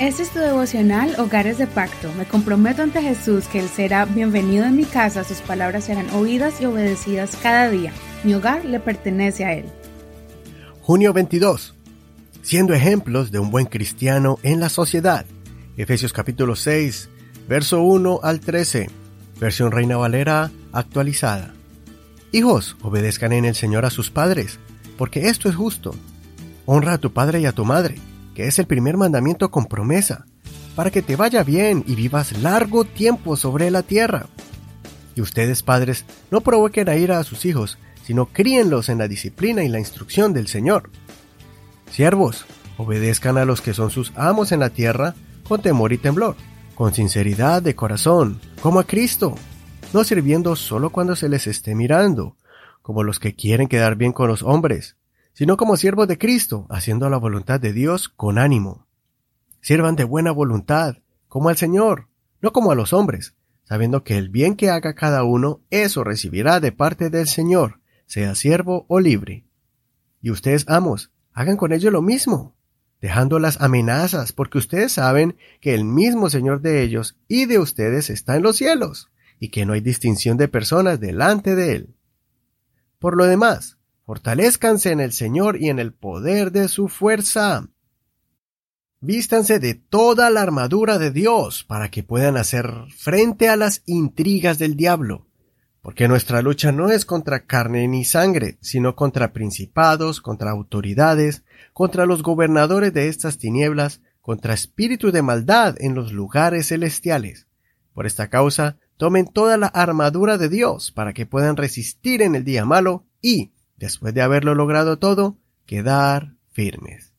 Este es tu devocional Hogares de Pacto. Me comprometo ante Jesús que Él será bienvenido en mi casa, sus palabras serán oídas y obedecidas cada día. Mi hogar le pertenece a Él. Junio 22. Siendo ejemplos de un buen cristiano en la sociedad. Efesios capítulo 6, verso 1 al 13. Versión Reina Valera actualizada. Hijos, obedezcan en el Señor a sus padres, porque esto es justo. Honra a tu padre y a tu madre que es el primer mandamiento con promesa, para que te vaya bien y vivas largo tiempo sobre la tierra. Y ustedes, padres, no provoquen a ira a sus hijos, sino críenlos en la disciplina y la instrucción del Señor. Siervos, obedezcan a los que son sus amos en la tierra con temor y temblor, con sinceridad de corazón, como a Cristo, no sirviendo solo cuando se les esté mirando, como los que quieren quedar bien con los hombres, sino como siervos de Cristo, haciendo la voluntad de Dios con ánimo. Sirvan de buena voluntad, como al Señor, no como a los hombres, sabiendo que el bien que haga cada uno, eso recibirá de parte del Señor, sea siervo o libre. Y ustedes, amos, hagan con ellos lo mismo, dejando las amenazas, porque ustedes saben que el mismo Señor de ellos y de ustedes está en los cielos, y que no hay distinción de personas delante de Él. Por lo demás, Fortalezcanse en el Señor y en el poder de su fuerza. Vístanse de toda la armadura de Dios para que puedan hacer frente a las intrigas del diablo, porque nuestra lucha no es contra carne ni sangre, sino contra principados, contra autoridades, contra los gobernadores de estas tinieblas, contra espíritus de maldad en los lugares celestiales. Por esta causa, tomen toda la armadura de Dios para que puedan resistir en el día malo y, después de haberlo logrado todo, quedar firmes.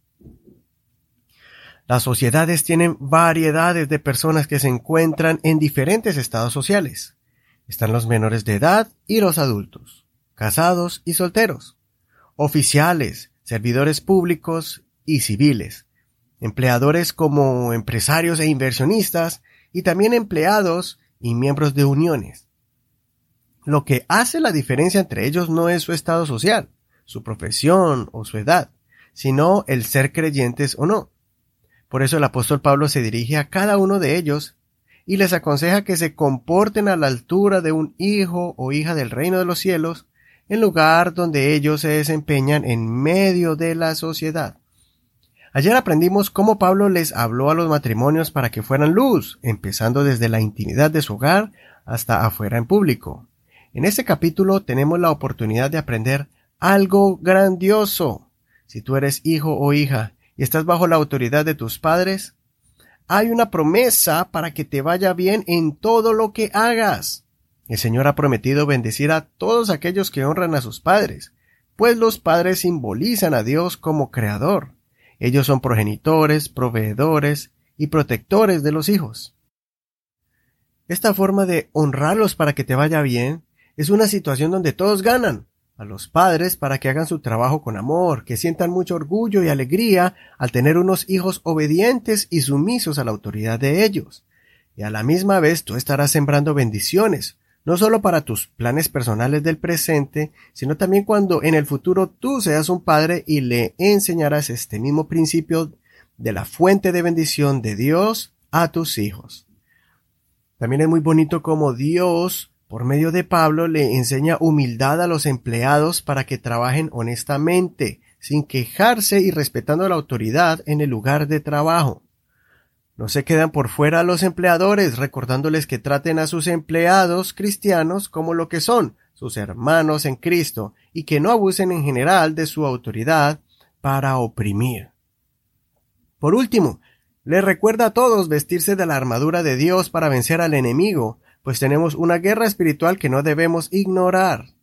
Las sociedades tienen variedades de personas que se encuentran en diferentes estados sociales. Están los menores de edad y los adultos, casados y solteros, oficiales, servidores públicos y civiles, empleadores como empresarios e inversionistas y también empleados y miembros de uniones. Lo que hace la diferencia entre ellos no es su estado social, su profesión o su edad, sino el ser creyentes o no. Por eso el apóstol Pablo se dirige a cada uno de ellos y les aconseja que se comporten a la altura de un hijo o hija del reino de los cielos, en lugar donde ellos se desempeñan en medio de la sociedad. Ayer aprendimos cómo Pablo les habló a los matrimonios para que fueran luz, empezando desde la intimidad de su hogar hasta afuera en público. En este capítulo tenemos la oportunidad de aprender algo grandioso. Si tú eres hijo o hija y estás bajo la autoridad de tus padres, hay una promesa para que te vaya bien en todo lo que hagas. El Señor ha prometido bendecir a todos aquellos que honran a sus padres, pues los padres simbolizan a Dios como creador. Ellos son progenitores, proveedores y protectores de los hijos. Esta forma de honrarlos para que te vaya bien es una situación donde todos ganan. A los padres para que hagan su trabajo con amor, que sientan mucho orgullo y alegría al tener unos hijos obedientes y sumisos a la autoridad de ellos. Y a la misma vez tú estarás sembrando bendiciones, no solo para tus planes personales del presente, sino también cuando en el futuro tú seas un padre y le enseñarás este mismo principio de la fuente de bendición de Dios a tus hijos. También es muy bonito como Dios por medio de Pablo le enseña humildad a los empleados para que trabajen honestamente, sin quejarse y respetando la autoridad en el lugar de trabajo. No se quedan por fuera los empleadores, recordándoles que traten a sus empleados cristianos como lo que son, sus hermanos en Cristo, y que no abusen en general de su autoridad para oprimir. Por último, le recuerda a todos vestirse de la armadura de Dios para vencer al enemigo, pues tenemos una guerra espiritual que no debemos ignorar.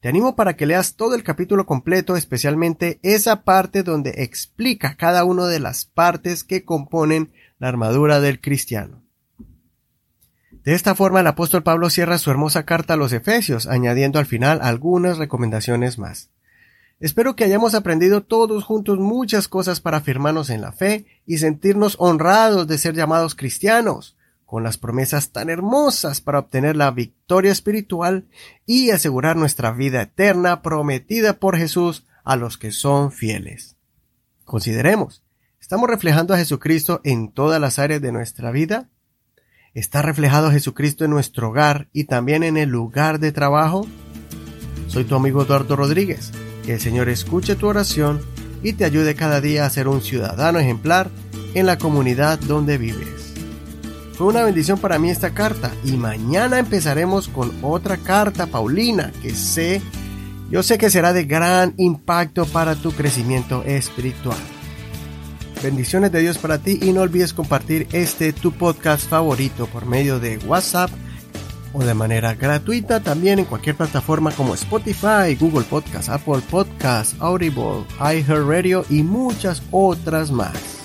Te animo para que leas todo el capítulo completo, especialmente esa parte donde explica cada una de las partes que componen la armadura del cristiano. De esta forma el apóstol Pablo cierra su hermosa carta a los Efesios, añadiendo al final algunas recomendaciones más. Espero que hayamos aprendido todos juntos muchas cosas para afirmarnos en la fe y sentirnos honrados de ser llamados cristianos con las promesas tan hermosas para obtener la victoria espiritual y asegurar nuestra vida eterna prometida por Jesús a los que son fieles. Consideremos, ¿Estamos reflejando a Jesucristo en todas las áreas de nuestra vida? ¿Está reflejado Jesucristo en nuestro hogar y también en el lugar de trabajo? Soy tu amigo Eduardo Rodríguez. Que el Señor escuche tu oración y te ayude cada día a ser un ciudadano ejemplar en la comunidad donde vives. Fue una bendición para mí esta carta y mañana empezaremos con otra carta, Paulina, que sé, yo sé que será de gran impacto para tu crecimiento espiritual. Bendiciones de Dios para ti y no olvides compartir este tu podcast favorito por medio de WhatsApp o de manera gratuita también en cualquier plataforma como Spotify, Google Podcast, Apple Podcast, Audible, iHeartRadio y muchas otras más.